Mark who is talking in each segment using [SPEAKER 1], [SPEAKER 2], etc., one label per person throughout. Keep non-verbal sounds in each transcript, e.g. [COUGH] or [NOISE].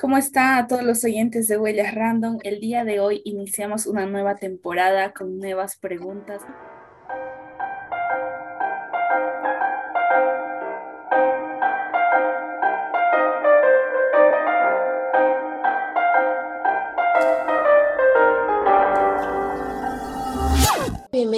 [SPEAKER 1] ¿Cómo están a todos los oyentes de Huellas Random? El día de hoy iniciamos una nueva temporada con nuevas preguntas.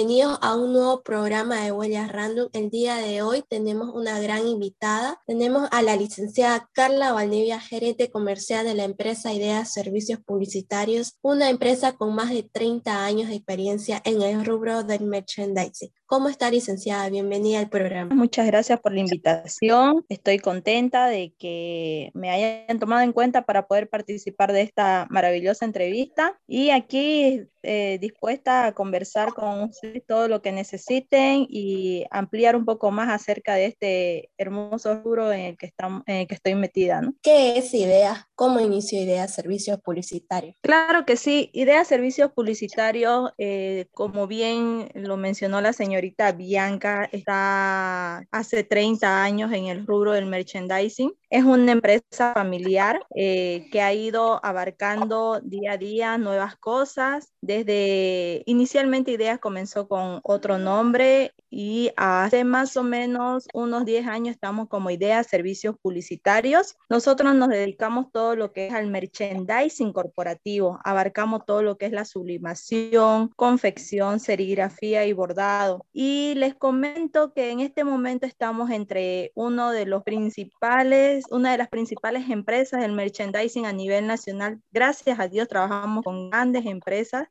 [SPEAKER 2] Bienvenidos a un nuevo programa de Huellas Random. El día de hoy tenemos una gran invitada. Tenemos a la licenciada Carla Valdivia, gerente comercial de la empresa Ideas Servicios Publicitarios, una empresa con más de 30 años de experiencia en el rubro del merchandising. ¿Cómo está, licenciada? Bienvenida al programa.
[SPEAKER 3] Muchas gracias por la invitación. Estoy contenta de que me hayan tomado en cuenta para poder participar de esta maravillosa entrevista y aquí eh, dispuesta a conversar con todo lo que necesiten y ampliar un poco más acerca de este hermoso rubro en el que, estamos, en el que estoy metida. ¿no?
[SPEAKER 2] ¿Qué es IDEA? ¿Cómo inició IDEA Servicios Publicitarios?
[SPEAKER 3] Claro que sí. IDEA Servicios Publicitarios, eh, como bien lo mencionó la señorita Bianca está hace 30 años en el rubro del merchandising. Es una empresa familiar eh, que ha ido abarcando día a día nuevas cosas. Desde inicialmente Ideas comenzó con otro nombre y hace más o menos unos 10 años estamos como Ideas Servicios Publicitarios. Nosotros nos dedicamos todo lo que es al merchandising corporativo. Abarcamos todo lo que es la sublimación, confección, serigrafía y bordado. Y les comento que en este momento estamos entre uno de los principales una de las principales empresas del merchandising a nivel nacional. Gracias a Dios trabajamos con grandes empresas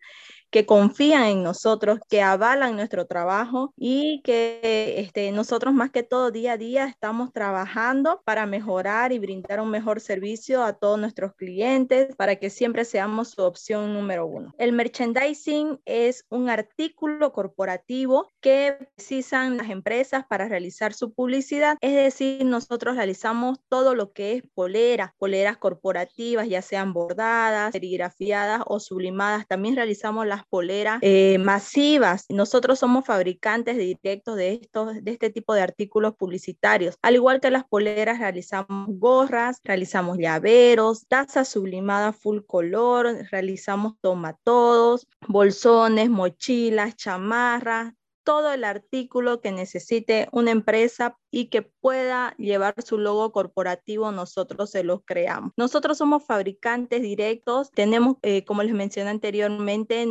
[SPEAKER 3] que confían en nosotros, que avalan nuestro trabajo y que este, nosotros más que todo día a día estamos trabajando para mejorar y brindar un mejor servicio a todos nuestros clientes para que siempre seamos su opción número uno. El merchandising es un artículo corporativo que precisan las empresas para realizar su publicidad, es decir, nosotros realizamos todo lo que es poleras, poleras corporativas, ya sean bordadas, serigrafiadas o sublimadas. También realizamos las poleras eh, masivas. Nosotros somos fabricantes directos de, estos, de este tipo de artículos publicitarios. Al igual que las poleras, realizamos gorras, realizamos llaveros, tazas sublimadas full color, realizamos tomatodos, bolsones, mochilas, chamarras, todo el artículo que necesite una empresa y que pueda llevar su logo corporativo, nosotros se los creamos. Nosotros somos fabricantes directos, tenemos, eh, como les mencioné anteriormente,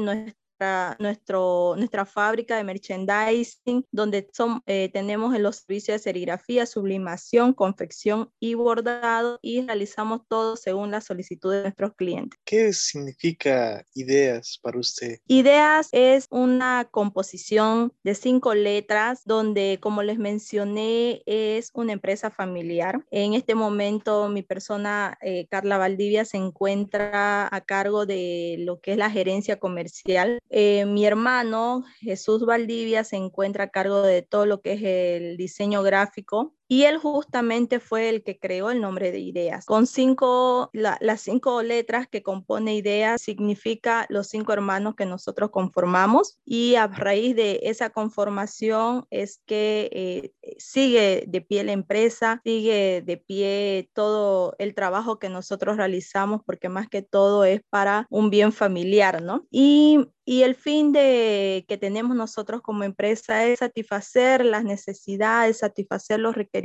[SPEAKER 3] nuestra nuestro, nuestra fábrica de merchandising, donde son, eh, tenemos los servicios de serigrafía, sublimación, confección y bordado y realizamos todo según la solicitud de nuestros clientes.
[SPEAKER 4] ¿Qué significa ideas para usted?
[SPEAKER 3] Ideas es una composición de cinco letras donde, como les mencioné, es una empresa familiar. En este momento mi persona, eh, Carla Valdivia, se encuentra a cargo de lo que es la gerencia comercial eh, mi hermano Jesús Valdivia se encuentra a cargo de todo lo que es el diseño gráfico y él justamente fue el que creó el nombre de Ideas. Con cinco, las cinco letras que compone Ideas significa los cinco hermanos que nosotros conformamos y a raíz de esa conformación es que eh, sigue de pie la empresa, sigue de pie todo el trabajo que nosotros realizamos porque más que todo es para un bien familiar, ¿no? Y y el fin de que tenemos nosotros como empresa es satisfacer las necesidades, satisfacer los requerimientos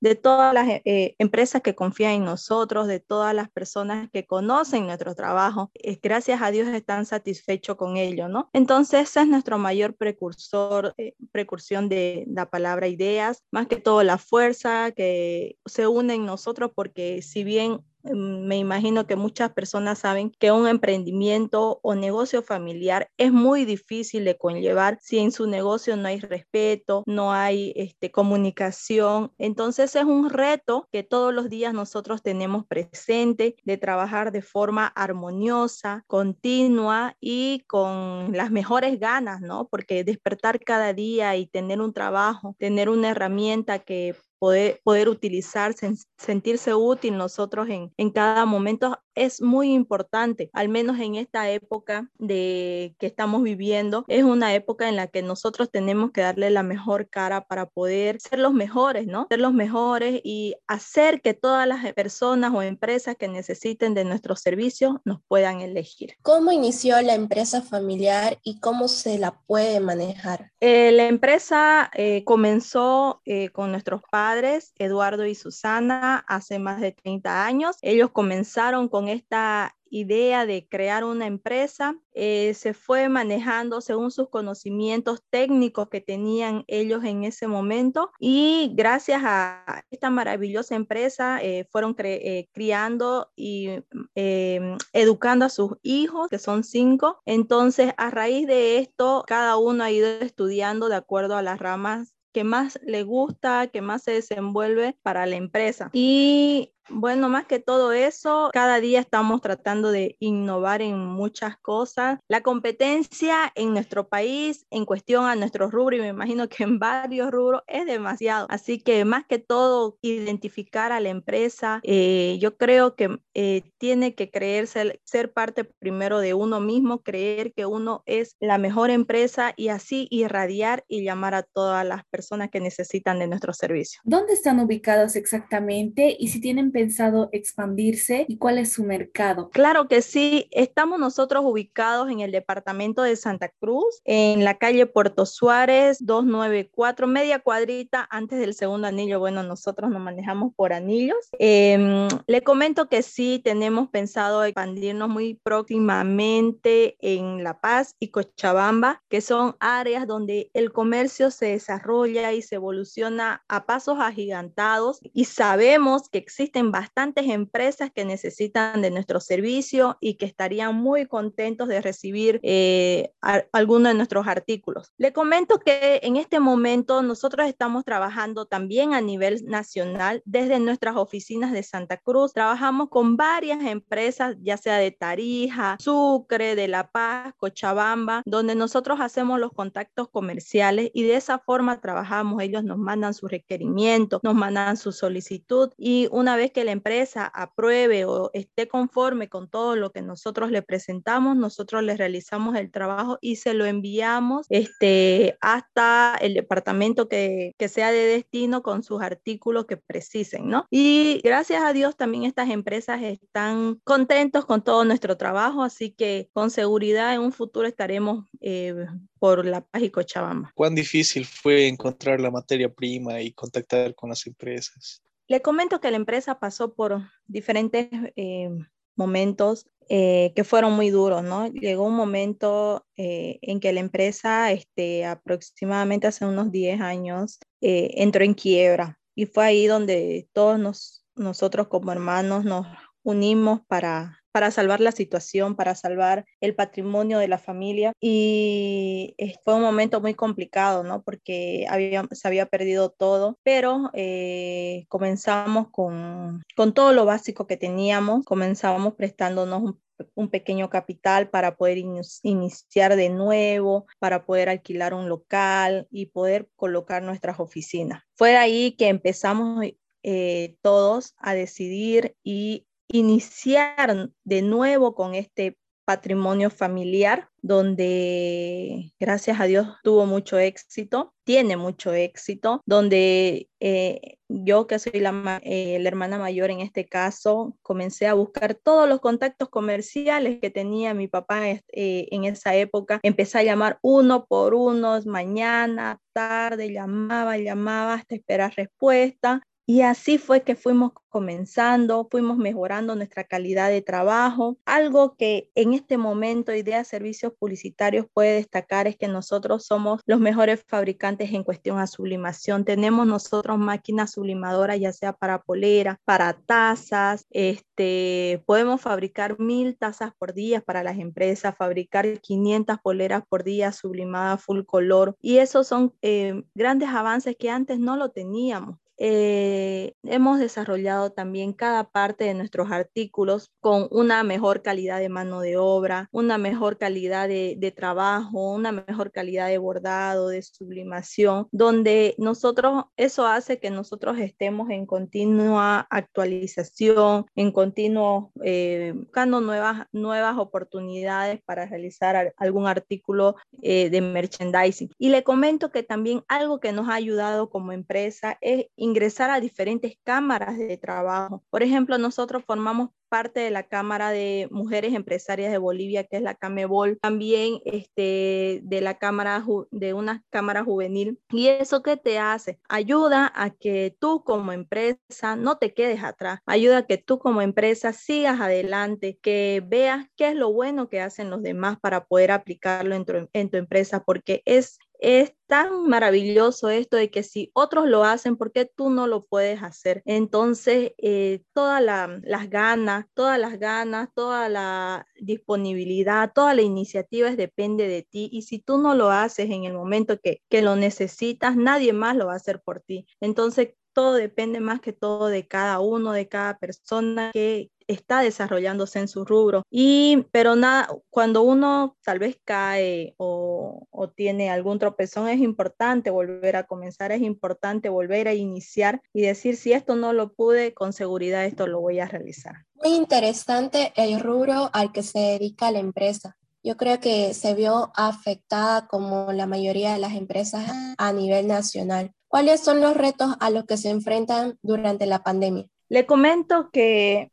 [SPEAKER 3] de todas las eh, empresas que confían en nosotros, de todas las personas que conocen nuestro trabajo. Eh, gracias a Dios están satisfechos con ello, ¿no? Entonces, ese es nuestro mayor precursor, eh, precursión de la palabra ideas, más que todo la fuerza que se une en nosotros, porque si bien me imagino que muchas personas saben que un emprendimiento o negocio familiar es muy difícil de conllevar si en su negocio no hay respeto, no hay este, comunicación. Entonces es un reto que todos los días nosotros tenemos presente de trabajar de forma armoniosa, continua y con las mejores ganas, ¿no? Porque despertar cada día y tener un trabajo, tener una herramienta que poder, poder utilizar, sentirse útil nosotros en, en cada momento es muy importante, al menos en esta época de que estamos viviendo. Es una época en la que nosotros tenemos que darle la mejor cara para poder ser los mejores, ¿no? Ser los mejores y hacer que todas las personas o empresas que necesiten de nuestros servicios nos puedan elegir.
[SPEAKER 2] ¿Cómo inició la empresa familiar y cómo se la puede manejar?
[SPEAKER 3] Eh, la empresa eh, comenzó eh, con nuestros padres, Eduardo y Susana, hace más de 30 años. Ellos comenzaron con esta idea de crear una empresa eh, se fue manejando según sus conocimientos técnicos que tenían ellos en ese momento y gracias a esta maravillosa empresa eh, fueron eh, criando y em, educando a sus hijos, que son cinco. Entonces, a raíz de esto, cada uno ha ido estudiando de acuerdo a las ramas que más le gusta, que más se desenvuelve para la empresa. Y bueno, más que todo eso, cada día estamos tratando de innovar en muchas cosas. La competencia en nuestro país en cuestión a nuestro rubro, y me imagino que en varios rubros, es demasiado. Así que más que todo, identificar a la empresa, eh, yo creo que eh, tiene que creerse, ser parte primero de uno mismo, creer que uno es la mejor empresa y así irradiar y llamar a todas las personas que necesitan de nuestro servicio.
[SPEAKER 1] ¿Dónde están ubicados exactamente y si tienen pensado expandirse y cuál es su mercado?
[SPEAKER 3] Claro que sí, estamos nosotros ubicados en el departamento de Santa Cruz, en la calle Puerto Suárez 294, media cuadrita antes del segundo anillo. Bueno, nosotros nos manejamos por anillos. Em, le comento que sí tenemos pensado expandirnos muy próximamente en La Paz y Cochabamba, que son áreas donde el comercio se desarrolla y se evoluciona a pasos agigantados y sabemos que existen bastantes empresas que necesitan de nuestro servicio y que estarían muy contentos de recibir eh, algunos de nuestros artículos. Le comento que en este momento nosotros estamos trabajando también a nivel nacional desde nuestras oficinas de Santa Cruz. Trabajamos con varias empresas, ya sea de Tarija, Sucre, de La Paz, Cochabamba, donde nosotros hacemos los contactos comerciales y de esa forma trabajamos. Ellos nos mandan su requerimiento, nos mandan su solicitud y una vez que la empresa apruebe o esté conforme con todo lo que nosotros le presentamos, nosotros le realizamos el trabajo y se lo enviamos este, hasta el departamento que, que sea de destino con sus artículos que precisen, ¿no? Y gracias a Dios también estas empresas están contentos con todo nuestro trabajo, así que con seguridad en un futuro estaremos eh, por La Paz y Cochabamba.
[SPEAKER 4] ¿Cuán difícil fue encontrar la materia prima y contactar con las empresas?
[SPEAKER 3] Le comento que la empresa pasó por diferentes eh, momentos eh, que fueron muy duros, ¿no? Llegó un momento eh, en que la empresa, este, aproximadamente hace unos 10 años, entró en quiebra y fue ahí donde todos nosotros como hermanos nos unimos para para salvar la situación, para salvar el patrimonio de la familia. Y fue un momento muy complicado, ¿no? Porque había, se había perdido todo, pero eh, comenzamos con, con todo lo básico que teníamos, comenzamos prestándonos un pequeño capital para poder iniciar de nuevo, para poder alquilar un local y poder colocar nuestras oficinas. Fue ahí que empezamos eh, todos a decidir y iniciar de nuevo con este patrimonio familiar, donde gracias a Dios tuvo mucho éxito, tiene mucho éxito, donde eh, yo que soy la, eh, la, hermana mayor en este caso, comencé a buscar todos los contactos comerciales que tenía mi papá eh, en esa época, empecé a llamar uno por uno, mañana, tarde, llamaba, llamaba hasta esperar respuesta. Y así fue que fuimos comenzando, fuimos mejorando nuestra calidad de trabajo. Algo que en este momento Idea Servicios Publicitarios puede destacar es que nosotros somos los mejores fabricantes en cuestión a sublimación. Tenemos nosotros máquinas sublimadoras, ya sea para polera, para tazas. Este, podemos fabricar mil tazas por día para las empresas, fabricar 500 poleras por día sublimadas full color. Y esos son eh, grandes avances que antes no lo teníamos eh, hemos desarrollado también cada parte de nuestros artículos con una mejor calidad de mano de obra, una mejor calidad de, trabajo, una mejor calidad de bordado, de sublimación, donde nosotros, eso hace que nosotros estemos en continua actualización, en continuo eh, buscando nuevas, nuevas oportunidades para realizar algún artículo eh, de merchandising. Y le comento que también algo que nos ha ayudado como empresa es ingresar a diferentes cámaras de trabajo. Por ejemplo, nosotros formamos parte de la Cámara de Mujeres Empresarias de Bolivia, que es la CAMEBOL, también este, de la Cámara, de una Cámara Juvenil. ¿Y eso qué te hace? Ayuda a que tú como empresa no te quedes atrás, ayuda a que tú como empresa sigas adelante, que veas qué es lo bueno que hacen los demás para poder aplicarlo en tu, en tu empresa, porque es es tan maravilloso esto de que si otros lo hacen, ¿por qué tú no lo puedes hacer? Entonces, eh, todas las ganas, todas las ganas, toda la disponibilidad, toda la iniciativa depende de ti y si tú no lo haces en el momento que, que lo necesitas, nadie más lo va a hacer por ti. Entonces, todo depende más que todo de cada uno, de cada persona que, está desarrollándose en su rubro. Y, pero nada, cuando uno tal vez cae o, o, tiene algún tropezón, es importante volver a comenzar, es importante volver a iniciar y decir, si esto no lo pude, con seguridad esto lo voy a realizar.
[SPEAKER 2] Muy interesante el rubro al que se dedica la empresa. Yo creo que se vio afectada como la mayoría de las empresas a nivel nacional. ¿Cuáles son los retos a los que se enfrentan durante la pandemia?
[SPEAKER 3] Le comento que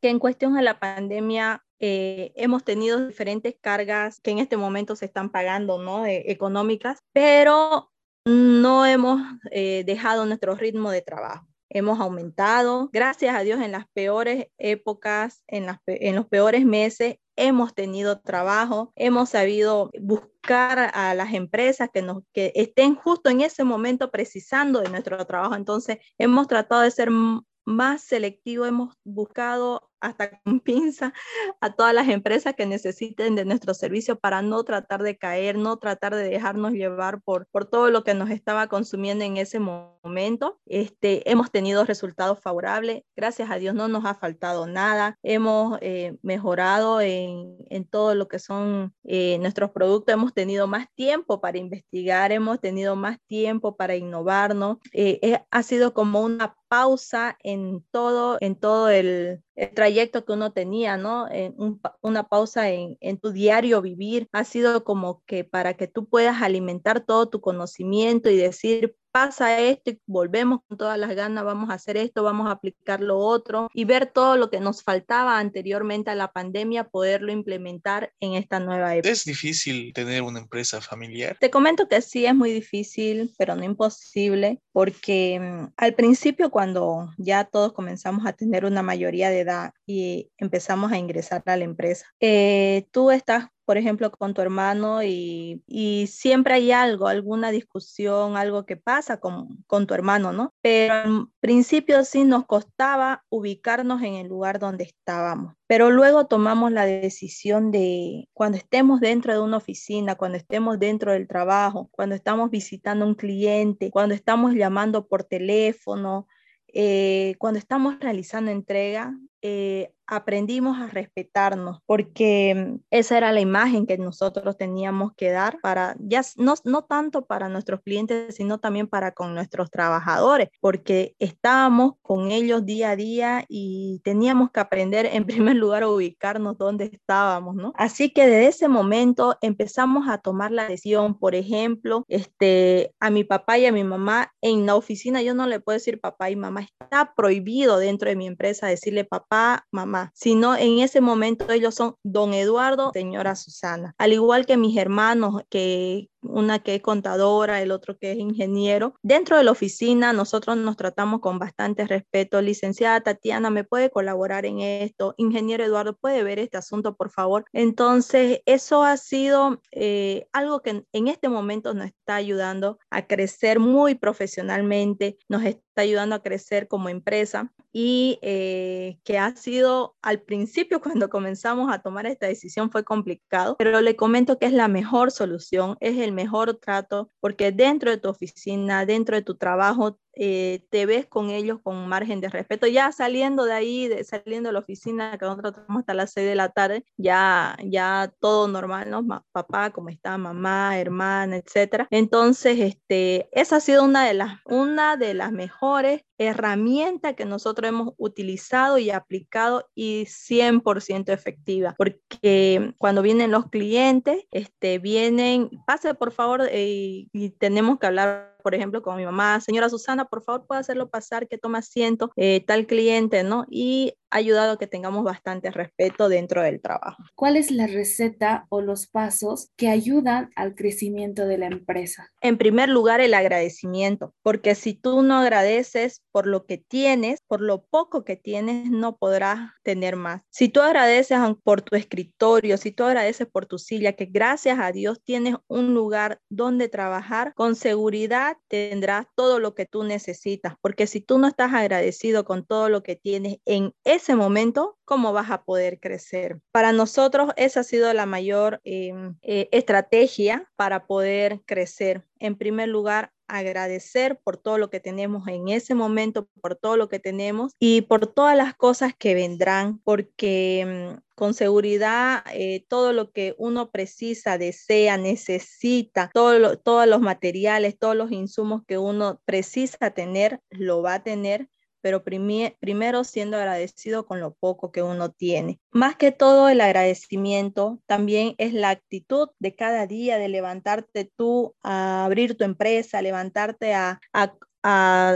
[SPEAKER 3] que en cuestión de la pandemia eh, hemos tenido diferentes cargas que en este momento se están pagando, ¿no? económicas, pero no hemos eh, dejado nuestro ritmo de trabajo. Hemos aumentado, gracias a Dios, en las peores épocas, en, las, en los peores meses, hemos tenido trabajo, hemos sabido buscar a las empresas que, nos, que estén justo en ese momento precisando de nuestro trabajo. Entonces, hemos tratado de ser más selectivo, hemos buscado hasta con [LAUGHS] pinza a todas las empresas que necesiten de nuestro servicio para no tratar de caer, no tratar de dejarnos llevar por, por todo lo que nos estaba consumiendo en ese momento. Este, hemos tenido resultados favorables, gracias a Dios no nos ha faltado nada, hemos eh, mejorado en, en, todo lo que son eh, nuestros productos, hemos tenido más tiempo para investigar, hemos tenido más tiempo para innovarnos, eh, ha sido como una pausa en todo, en todo el, el trayecto que uno tenía, ¿no? una pausa en, en, tu diario vivir ha sido como que para que tú puedas alimentar todo tu conocimiento y decir, pasa esto y volvemos con todas las ganas, vamos a hacer esto, vamos a aplicar lo otro y ver todo lo que nos faltaba anteriormente a la pandemia, poderlo implementar en esta nueva época.
[SPEAKER 4] ¿Es difícil tener una empresa familiar?
[SPEAKER 3] Te comento que sí es muy difícil, pero no imposible, porque mm, al principio cuando ya todos comenzamos a tener una mayoría de edad y empezamos a ingresar a la empresa, eh, tú estás por ejemplo, con tu hermano y, y, siempre hay algo, alguna discusión, algo que pasa con, con tu hermano, ¿no? Pero al principio sí nos costaba ubicarnos en el lugar donde estábamos. Pero luego tomamos la decisión de cuando estemos dentro de una oficina, cuando estemos dentro del trabajo, cuando estamos visitando un cliente, cuando estamos llamando por teléfono, eh, cuando estamos realizando entrega, eh, aprendimos a respetarnos porque mm, esa era la imagen que nosotros teníamos que dar para, ya no, no tanto para nuestros clientes, sino también para con nuestros trabajadores, porque estábamos con ellos día a día y teníamos que aprender en [LAUGHS] primer lugar a ubicarnos donde estábamos, ¿no? Así que desde ese momento empezamos a tomar la decisión, por ejemplo, este, a mi papá y a mi mamá en la oficina, yo no le puedo decir papá y mamá, está prohibido dentro de mi empresa decirle papá, mamá sino en ese momento ellos son don Eduardo, señora Susana. Al igual que mis hermanos que una que es contadora, el otro que es ingeniero. Dentro de la oficina nosotros nos tratamos con bastante respeto. Licenciada Tatiana, ¿me puede colaborar en esto? Ingeniero Eduardo, ¿puede ver este asunto, por favor? Entonces, eso ha sido eh, algo que en este momento nos está ayudando a crecer muy profesionalmente, nos está ayudando a crecer como empresa y eh, que ha sido al principio [LAUGHS] cuando comenzamos a tomar esta decisión fue complicado, pero le comento que es la mejor solución, es el mejor trato, porque dentro de tu oficina, dentro de tu trabajo, eh, te ves con ellos con margen de respeto. Ya saliendo de ahí, de, saliendo de la oficina, que nosotros trabajamos hasta las 6 de la tarde, ya, ya todo normal, ¿no? papá, ¿cómo está? Mamá, hermana, etcétera. Entonces, este, esa ha sido una de las, una de las mejores herramientas que nosotros hemos utilizado y aplicado y 100% efectiva, porque cuando vienen los clientes, este, vienen, pase por favor eh, y tenemos que hablar por ejemplo, con mi mamá, señora Susana, por favor, puede hacerlo pasar, que tome asiento eh, tal cliente, ¿no? Y ha ayudado a que tengamos bastante respeto dentro del trabajo.
[SPEAKER 1] ¿Cuál es la receta o los pasos que ayudan al crecimiento de la empresa?
[SPEAKER 3] En primer lugar, el agradecimiento, porque si tú no agradeces por lo que tienes, por lo poco que tienes, no podrás tener más. Si tú agradeces por tu escritorio, si tú agradeces por tu silla, que gracias a Dios tienes un lugar donde trabajar, con seguridad tendrás todo lo que tú necesitas, porque si tú no estás agradecido con todo lo que tienes en ese momento, ¿cómo vas a poder crecer? Para nosotros esa ha sido la mayor em, eh, estrategia para poder crecer. En primer lugar, agradecer por todo lo que tenemos en ese momento, por todo lo que tenemos y por todas las cosas que vendrán, porque mm, con seguridad eh, todo lo que uno precisa, desea, necesita, todo todos los materiales, todos los insumos que uno precisa tener, lo va a tener pero primero siendo agradecido con lo poco que uno tiene. Más que todo el agradecimiento también es la actitud de cada día de levantarte tú a abrir tu empresa, levantarte a,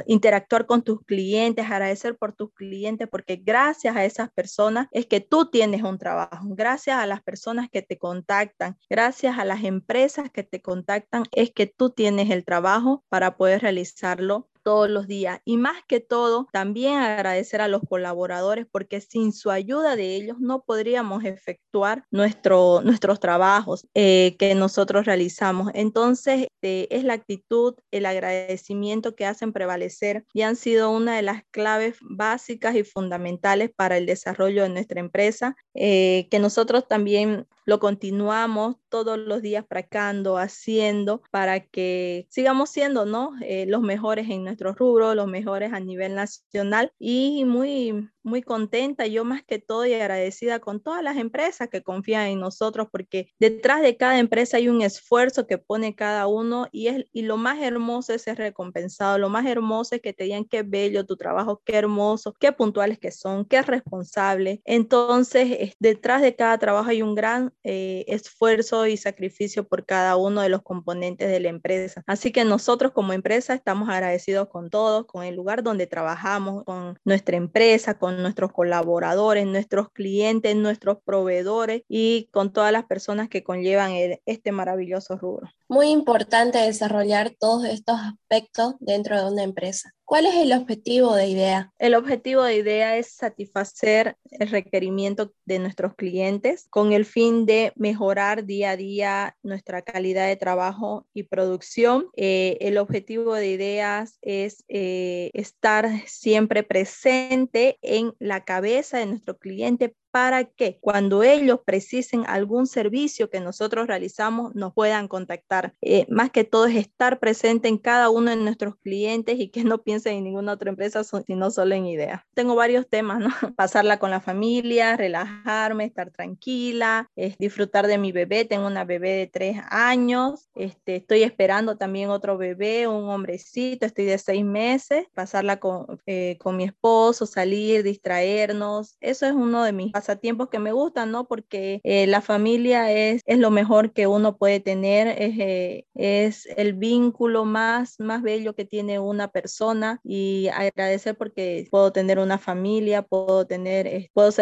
[SPEAKER 3] interactuar con tus clientes, agradecer por tus clientes, porque gracias a esas personas es que tú tienes un trabajo, gracias a las personas que te contactan, gracias a las empresas que te contactan, es que tú tienes el trabajo para poder realizarlo todos los días. Y más que todo, también agradecer a los colaboradores porque sin su ayuda de ellos no podríamos efectuar nuestro, nuestros trabajos eh, que nosotros realizamos. Entonces, este, es la actitud, el agradecimiento que hacen prevalecer y han sido una de las claves básicas y fundamentales para el desarrollo de nuestra empresa, eh, que nosotros también lo continuamos todos los días practicando, haciendo para que sigamos siendo ¿no? Eh, los mejores en nuestro rubro, los mejores a nivel nacional y muy, muy contenta, yo más que todo y agradecida con todas las empresas que confían en nosotros, porque detrás de cada empresa hay un esfuerzo que pone cada uno y, es, y lo más hermoso es ser recompensado, lo más hermoso es que te digan qué bello tu trabajo, qué hermoso, qué puntuales que son, qué responsable. Entonces, detrás de cada trabajo hay un gran eh, esfuerzo y sacrificio por cada uno de los componentes de la empresa. Así que nosotros como empresa estamos agradecidos con todos, con el lugar donde trabajamos, con nuestra empresa, con nuestros colaboradores, nuestros clientes, nuestros proveedores y con todas las personas que conllevan este maravilloso rubro.
[SPEAKER 2] Muy importante desarrollar todos estos aspectos dentro de una empresa. ¿Cuál es el objetivo de IDEA?
[SPEAKER 3] El objetivo de IDEA es satisfacer el requerimiento de nuestros clientes con el fin de mejorar día a día nuestra calidad de trabajo y producción. Eh, el objetivo de IDEAS es eh, estar siempre presente en la cabeza de nuestro cliente para que cuando ellos precisen algún servicio que nosotros realizamos nos puedan contactar. Eh, más que todo es estar presente en cada uno de nuestros clientes y que no piensen en ninguna otra empresa, sino solo en idea. Tengo varios temas, ¿no? [LAUGHS] Pasarla con la familia, relajarme, estar tranquila, es disfrutar de mi bebé. Tengo una bebé de tres años, este, estoy esperando también otro bebé, un hombrecito, estoy de seis meses, pasarla con, eh, con mi esposo, salir, distraernos. Eso es uno de mis pasatiempos que me gustan, ¿no? Porque eh, la familia es, es lo mejor que uno puede tener, es, eh, es el vínculo más, más bello que tiene una persona y agradecer porque puedo tener una familia, puedo tener, eh, puedo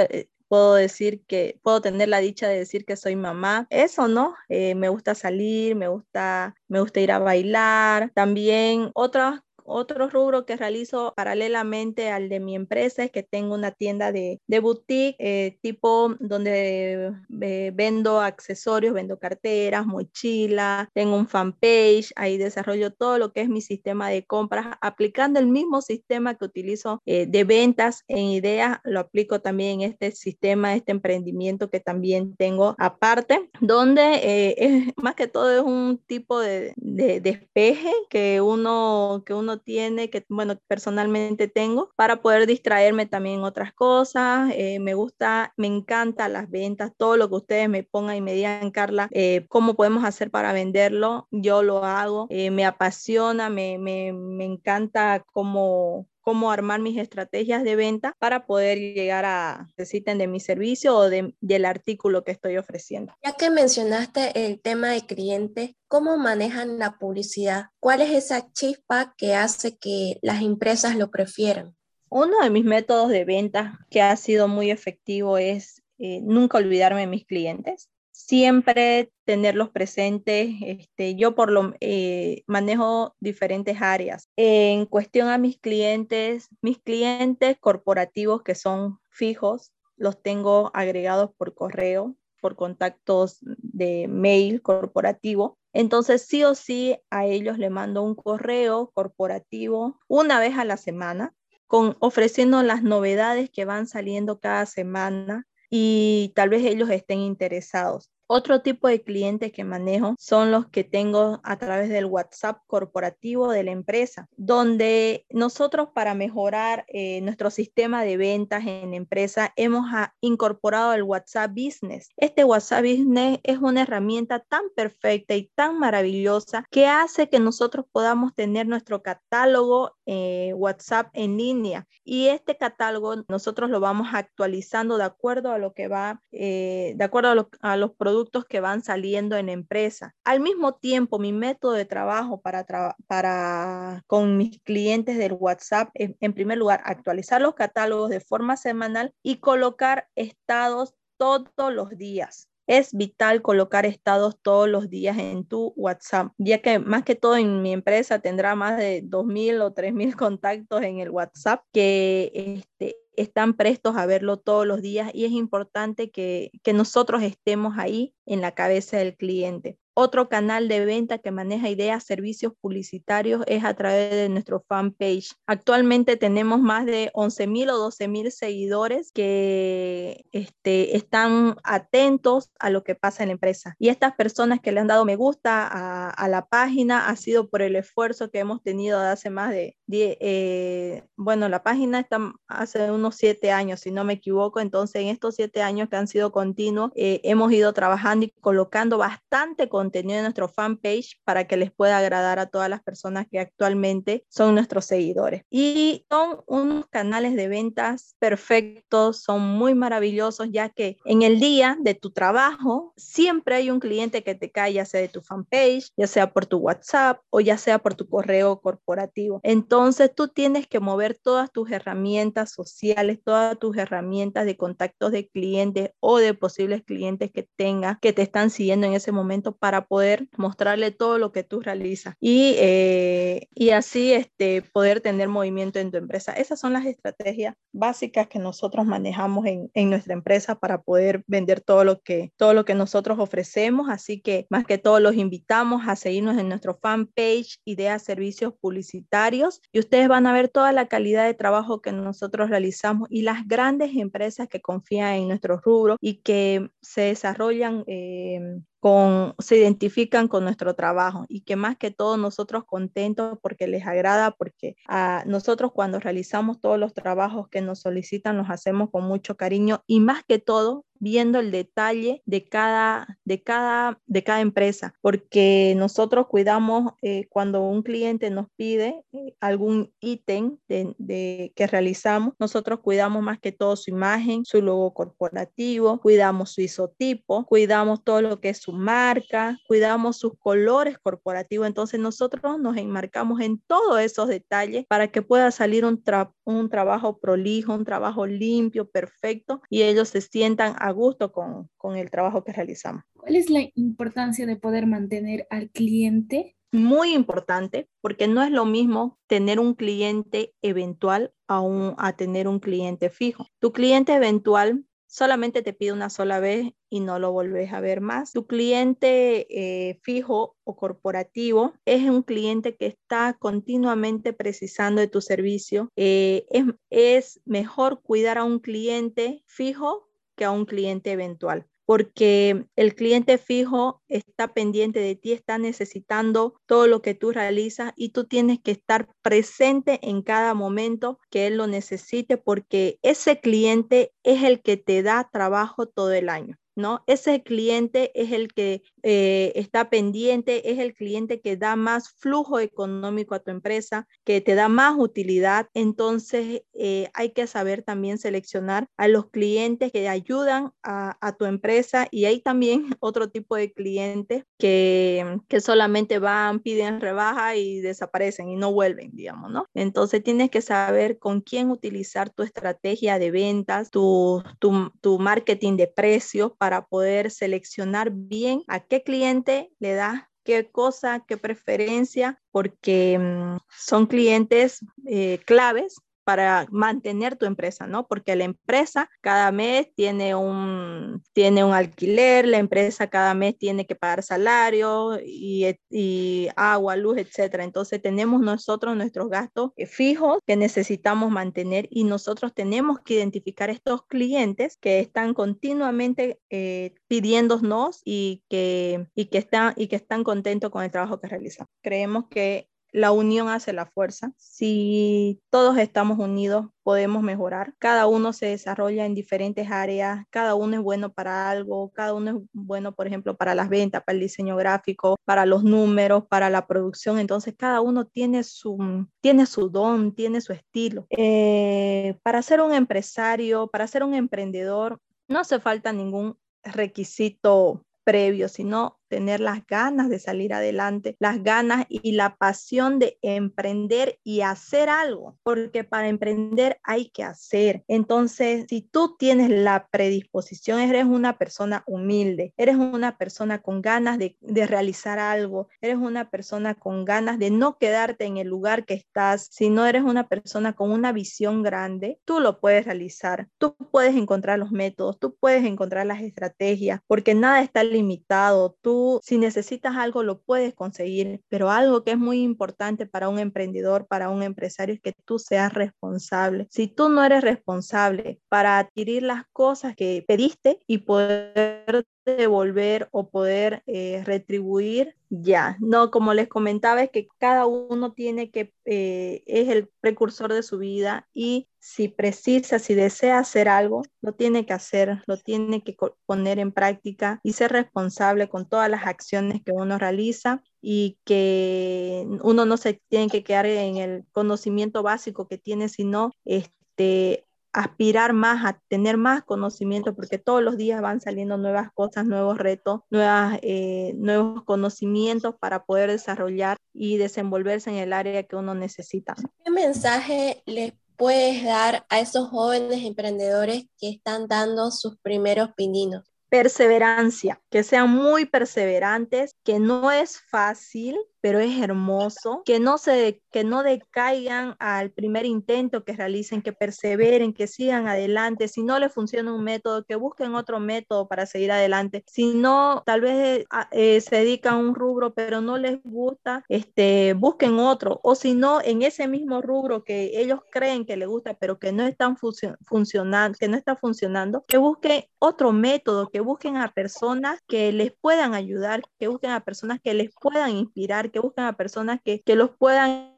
[SPEAKER 3] puedo decir que puedo tener la dicha de decir que soy mamá. Eso, ¿no? me gusta salir, me gusta, me gusta ir a bailar. También otras otro rubro que realizo paralelamente al de mi empresa es que tengo una tienda de, de boutique eh, tipo donde eh, vendo accesorios, vendo carteras, mochilas, tengo un fanpage, ahí desarrollo todo lo que es mi sistema de compras, aplicando el mismo sistema que utilizo eh, de ventas en ideas, lo aplico también en este sistema, este emprendimiento que también tengo aparte, donde es, más que todo es un tipo de, de despeje que uno, que uno tiene, que bueno, personalmente tengo, para poder distraerme también otras cosas. Eh, me gusta, me encanta las ventas, todo lo que ustedes me pongan y me digan, Carla, eh, cómo podemos hacer para venderlo, yo lo hago. Eh, me apasiona, me, me, me encanta cómo cómo armar mis estrategias de venta para poder llegar a necesiten de mi servicio o de, del artículo que estoy ofreciendo.
[SPEAKER 2] Ya que mencionaste el tema de clientes, ¿cómo manejan la publicidad? ¿Cuál es esa chispa que hace que las empresas lo prefieran?
[SPEAKER 3] Uno de mis métodos de venta que ha sido muy efectivo es eh, nunca olvidarme de mis clientes siempre tenerlos presentes. Este, yo por lo eh, manejo diferentes áreas. En cuestión a mis clientes, mis clientes corporativos que son fijos, los tengo agregados por correo, por contactos de mail corporativo. Entonces, sí o sí, a ellos le mando un correo corporativo una vez a la semana, con, ofreciendo las novedades que van saliendo cada semana y tal vez ellos estén interesados. Otro tipo de clientes que manejo son los que tengo a través del WhatsApp corporativo de la empresa, donde nosotros para mejorar eh, nuestro sistema de ventas en empresa hemos ah, incorporado el WhatsApp Business. Este WhatsApp Business es una herramienta tan perfecta y tan maravillosa que hace que nosotros podamos tener nuestro catálogo eh, WhatsApp en línea y este catálogo nosotros lo vamos actualizando de acuerdo a lo que va, eh, de acuerdo a, a los productos que van saliendo en empresa. Al mismo tiempo, mi método de trabajo para, para con mis clientes del WhatsApp es, en primer lugar, actualizar los catálogos de forma semanal y colocar estados todos los días es vital colocar estados todos los días en tu WhatsApp, ya que más que todo en mi empresa tendrá más de 2.000 o 3.000 [LAUGHS] contactos en el WhatsApp que este, están prestos a verlo todos los días y es importante que, que nosotros estemos ahí en la cabeza del cliente. Otro canal de venta que maneja ideas, servicios publicitarios es a través de nuestro fanpage. Actualmente tenemos más de 11.000 o 12.000 seguidores que este, están atentos a lo que pasa en la empresa. Y estas personas que le han dado me gusta a, la página ha sido por el esfuerzo que hemos tenido de hace más de 10, eh, bueno, la página está hace unos siete años, si no me equivoco. Entonces, en estos siete años que han sido continuos, eh, hemos ido trabajando y colocando bastante contenido contenido en nuestro fanpage para que les pueda agradar a todas las personas que actualmente son nuestros seguidores. Y son unos canales de ventas perfectos, son muy maravillosos, ya que en el día de tu trabajo siempre hay un cliente que te cae, ya sea de tu fanpage, ya sea por tu WhatsApp o ya sea por tu correo corporativo. Entonces tú tienes que mover todas tus herramientas sociales, todas tus herramientas de contactos de clientes o de posibles clientes que tengas que te están siguiendo en ese momento para para poder mostrarle todo lo que tú realizas y, eh, y así este, poder tener movimiento en tu empresa. Esas son las estrategias básicas que nosotros manejamos en, en nuestra empresa para poder vender todo lo, que, todo lo que nosotros ofrecemos. Así que más que todo los invitamos a seguirnos en nuestro fanpage Ideas Servicios Publicitarios y ustedes van a ver toda la calidad de trabajo que nosotros realizamos y las grandes empresas que confían en nuestro rubro y que se desarrollan eh, con, se identifican con nuestro trabajo y que más que todo nosotros contentos porque les agrada, porque a nosotros cuando realizamos todos los trabajos que nos solicitan los hacemos con mucho cariño y más que todo viendo el detalle de cada, de cada, de cada empresa, porque nosotros cuidamos eh, cuando un cliente nos pide eh, algún ítem de, que realizamos, nosotros cuidamos más que todo su imagen, su logo corporativo, cuidamos su isotipo, cuidamos todo lo que es su marca, cuidamos sus colores corporativos, entonces nosotros nos enmarcamos en todos esos detalles para que pueda salir un, un trabajo prolijo, un trabajo limpio, perfecto y ellos se sientan a gusto con, con el trabajo que realizamos.
[SPEAKER 1] ¿Cuál es la importancia de poder mantener al cliente?
[SPEAKER 3] Muy importante, porque no es lo mismo tener un cliente eventual a, un, a tener un cliente fijo. Tu cliente eventual solamente te pide una sola vez y no lo volvés a ver más. Tu cliente eh, fijo o corporativo es un cliente que está continuamente precisando de tu servicio. Eh, es, es mejor cuidar a un cliente fijo que a un cliente eventual porque el cliente fijo está pendiente de ti, está necesitando todo lo que tú realizas y tú tienes que estar presente en cada momento que él lo necesite porque ese cliente es el que te da trabajo todo el año. ¿No? Ese cliente es el que eh, está pendiente, es el cliente que da más flujo económico a tu empresa, que te da más utilidad. Entonces, eh, hay que saber también seleccionar a los clientes que ayudan a, tu empresa y hay también [LAUGHS] otro tipo de clientes que, que solamente van, piden rebaja y desaparecen y no vuelven, digamos, ¿no? Entonces, tienes que saber con quién utilizar tu estrategia de ventas, tu, tu, tu marketing de precios para para poder seleccionar bien a qué cliente le da qué cosa, qué preferencia, porque mm, son clientes eh, claves para mantener tu empresa, ¿no? Porque la empresa cada mes tiene un, tiene un alquiler, la empresa cada mes tiene que pagar salario y, y agua, luz, etcétera. Entonces tenemos nosotros nuestros gastos fijos que necesitamos mantener y nosotros tenemos que identificar estos clientes que están continuamente eh, pidiéndonos y que, y, que están, y que están contentos con el trabajo que realizan. Creemos que la unión hace la fuerza. Si todos estamos unidos, podemos mejorar. Cada uno se desarrolla en diferentes áreas, cada uno es bueno para algo, cada uno es bueno, por ejemplo, para las ventas, para el diseño gráfico, para los números, para la producción. Entonces, cada uno tiene su, tiene su don, tiene su estilo. Eh, para ser un empresario, para ser un emprendedor, no hace falta ningún requisito previo, sino tener las ganas de salir adelante, las ganas y la pasión de emprender y hacer algo, porque para emprender hay que hacer. Entonces, si tú tienes la predisposición, eres una persona humilde, eres una persona con ganas de, realizar algo, eres una persona con ganas de no quedarte en el lugar que estás, sino eres una persona con una visión grande, tú lo puedes realizar, tú puedes encontrar los métodos, tú puedes encontrar las estrategias, porque nada está limitado, tú si necesitas algo, lo puedes conseguir, pero algo que es muy importante para un emprendedor, para un empresario, es que tú seas responsable. Si tú no eres responsable para adquirir las cosas que pediste y poder devolver o poder eh, retribuir ya. No, como les comentaba, es que cada uno tiene que, eh, es el precursor de su vida y si precisa, si desea hacer algo, lo tiene que hacer, lo tiene que poner en práctica y ser responsable con todas las acciones que uno realiza y que uno no se tiene que quedar en el conocimiento básico que tiene, sino este, aspirar más, a tener más conocimiento, porque todos los días van saliendo nuevas cosas, nuevos retos, nuevas, eh, nuevos conocimientos para poder desarrollar y desenvolverse en el área que uno necesita.
[SPEAKER 2] ¿Qué mensaje les puedes dar a esos jóvenes emprendedores que están dando sus primeros pininos?
[SPEAKER 3] Perseverancia, que sean muy perseverantes, que no es fácil, pero es hermoso, que no se que no decaigan al primer intento que realicen, que perseveren, que sigan adelante, si no les funciona un método, que busquen otro método para seguir adelante, si no tal vez eh, se dedican a un rubro pero no les gusta, este busquen otro. O si no en ese mismo rubro que ellos creen que les gusta pero que no están funcionando, que no está funcionando, que busquen otro método, que busquen a personas que les puedan ayudar, que busquen a personas que les puedan inspirar, que buscan a personas que, que los puedan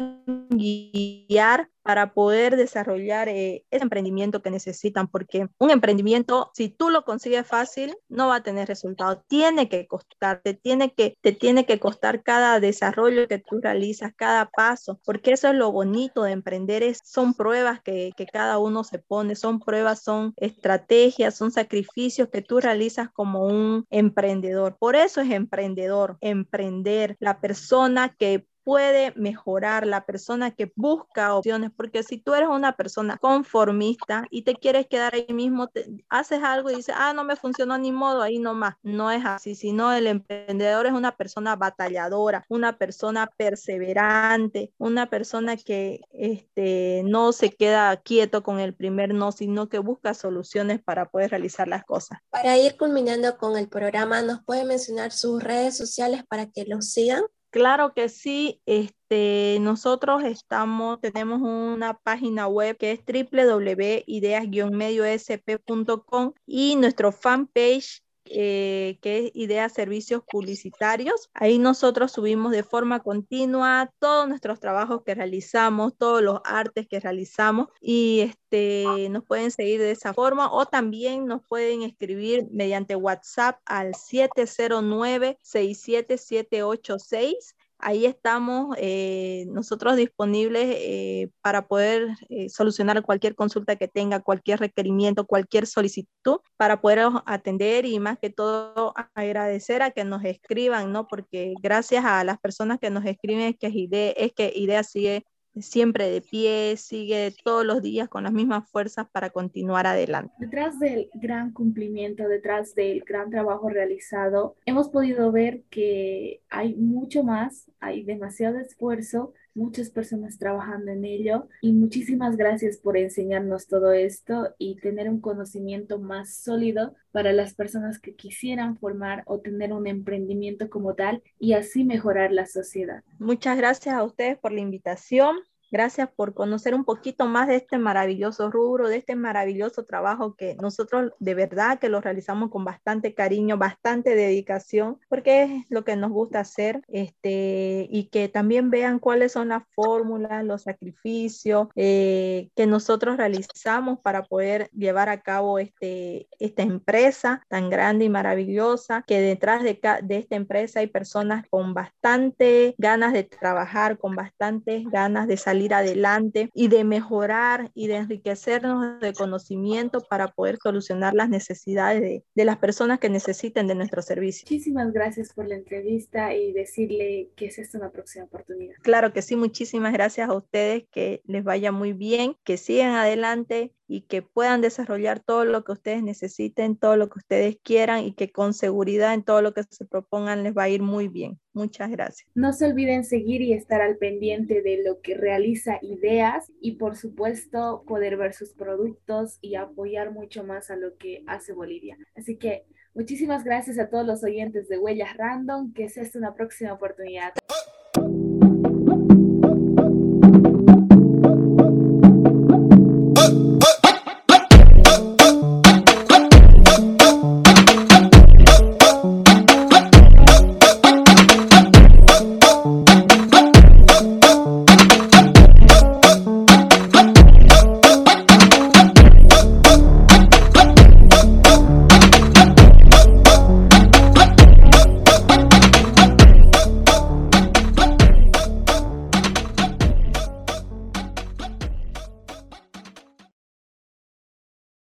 [SPEAKER 3] guiar para poder desarrollar eh, ese emprendimiento que necesitan, porque un emprendimiento, si tú lo consigues fácil, no va a tener resultado. Tiene que costarte, tiene que, te tiene que costar cada desarrollo que tú realizas, cada paso, porque eso es lo bonito de emprender, es, son pruebas que, que cada uno se pone, son pruebas, son estrategias, son sacrificios que tú realizas como un emprendedor. Por eso es emprendedor, emprender, la persona que puede mejorar, la persona que busca opciones, porque si tú eres una persona conformista y te quieres quedar ahí mismo, haces algo y dices, ah, no me funcionó ni modo, ahí nomás. No es así, sino el emprendedor es una persona batalladora, una persona perseverante, una persona que este, no se queda quieto con el primer no, sino que busca soluciones para poder realizar las cosas.
[SPEAKER 2] Para ir culminando con el programa, ¿nos puede mencionar sus redes sociales para que los sigan?
[SPEAKER 3] Claro que sí, este, nosotros estamos, tenemos una página web que es www.ideas-mediosp.com y nuestro fanpage eh, que es Idea Servicios Publicitarios. Ahí nosotros subimos de forma continua todos nuestros trabajos que realizamos, todos los artes que realizamos y este, nos pueden seguir de esa forma o también nos pueden escribir mediante WhatsApp al 709 67786 ahí estamos eh, nosotros disponibles eh, para poder eh, solucionar cualquier consulta que tenga, cualquier requerimiento, cualquier solicitud, para poder atender y más que todo agradecer a que nos escriban, ¿no? Porque gracias a las personas que nos escriben es que IDEA, es que IDEA sigue siempre de pie, sigue todos los días con las mismas fuerzas para continuar adelante.
[SPEAKER 1] Detrás del gran cumplimiento, detrás del gran trabajo realizado, hemos podido ver que hay mucho más, hay demasiado esfuerzo muchas personas trabajando en ello y muchísimas gracias por enseñarnos todo esto y tener un conocimiento más sólido para las personas que quisieran formar o tener un emprendimiento como tal y así mejorar la sociedad.
[SPEAKER 3] Muchas gracias a ustedes por la invitación. Gracias por conocer un poquito más de este maravilloso rubro, de este maravilloso trabajo que nosotros de verdad que lo realizamos con bastante cariño, bastante dedicación, porque es lo que nos gusta hacer, este, y que también vean cuáles son las fórmulas, los sacrificios eh, que nosotros realizamos para poder llevar a cabo este, esta empresa tan grande y maravillosa, que detrás de, de esta empresa hay personas con bastante ganas de trabajar, con bastantes ganas de salir adelante y de mejorar y de enriquecernos de conocimiento para poder solucionar las necesidades de, de las personas que necesiten de nuestro servicio.
[SPEAKER 1] Muchísimas gracias por la entrevista y decirle que es esta una próxima oportunidad.
[SPEAKER 3] Claro que sí, muchísimas gracias a ustedes, que les vaya muy bien, que sigan adelante y que puedan desarrollar todo lo que ustedes necesiten, todo lo que ustedes quieran y que con seguridad en todo lo que se propongan les va a ir muy bien. Muchas gracias.
[SPEAKER 1] No se olviden seguir y estar al pendiente de lo que realiza Ideas y por supuesto poder ver sus productos y apoyar mucho más a lo que hace Bolivia. Así que muchísimas gracias a todos los oyentes de Huellas Random, que es esta una próxima oportunidad.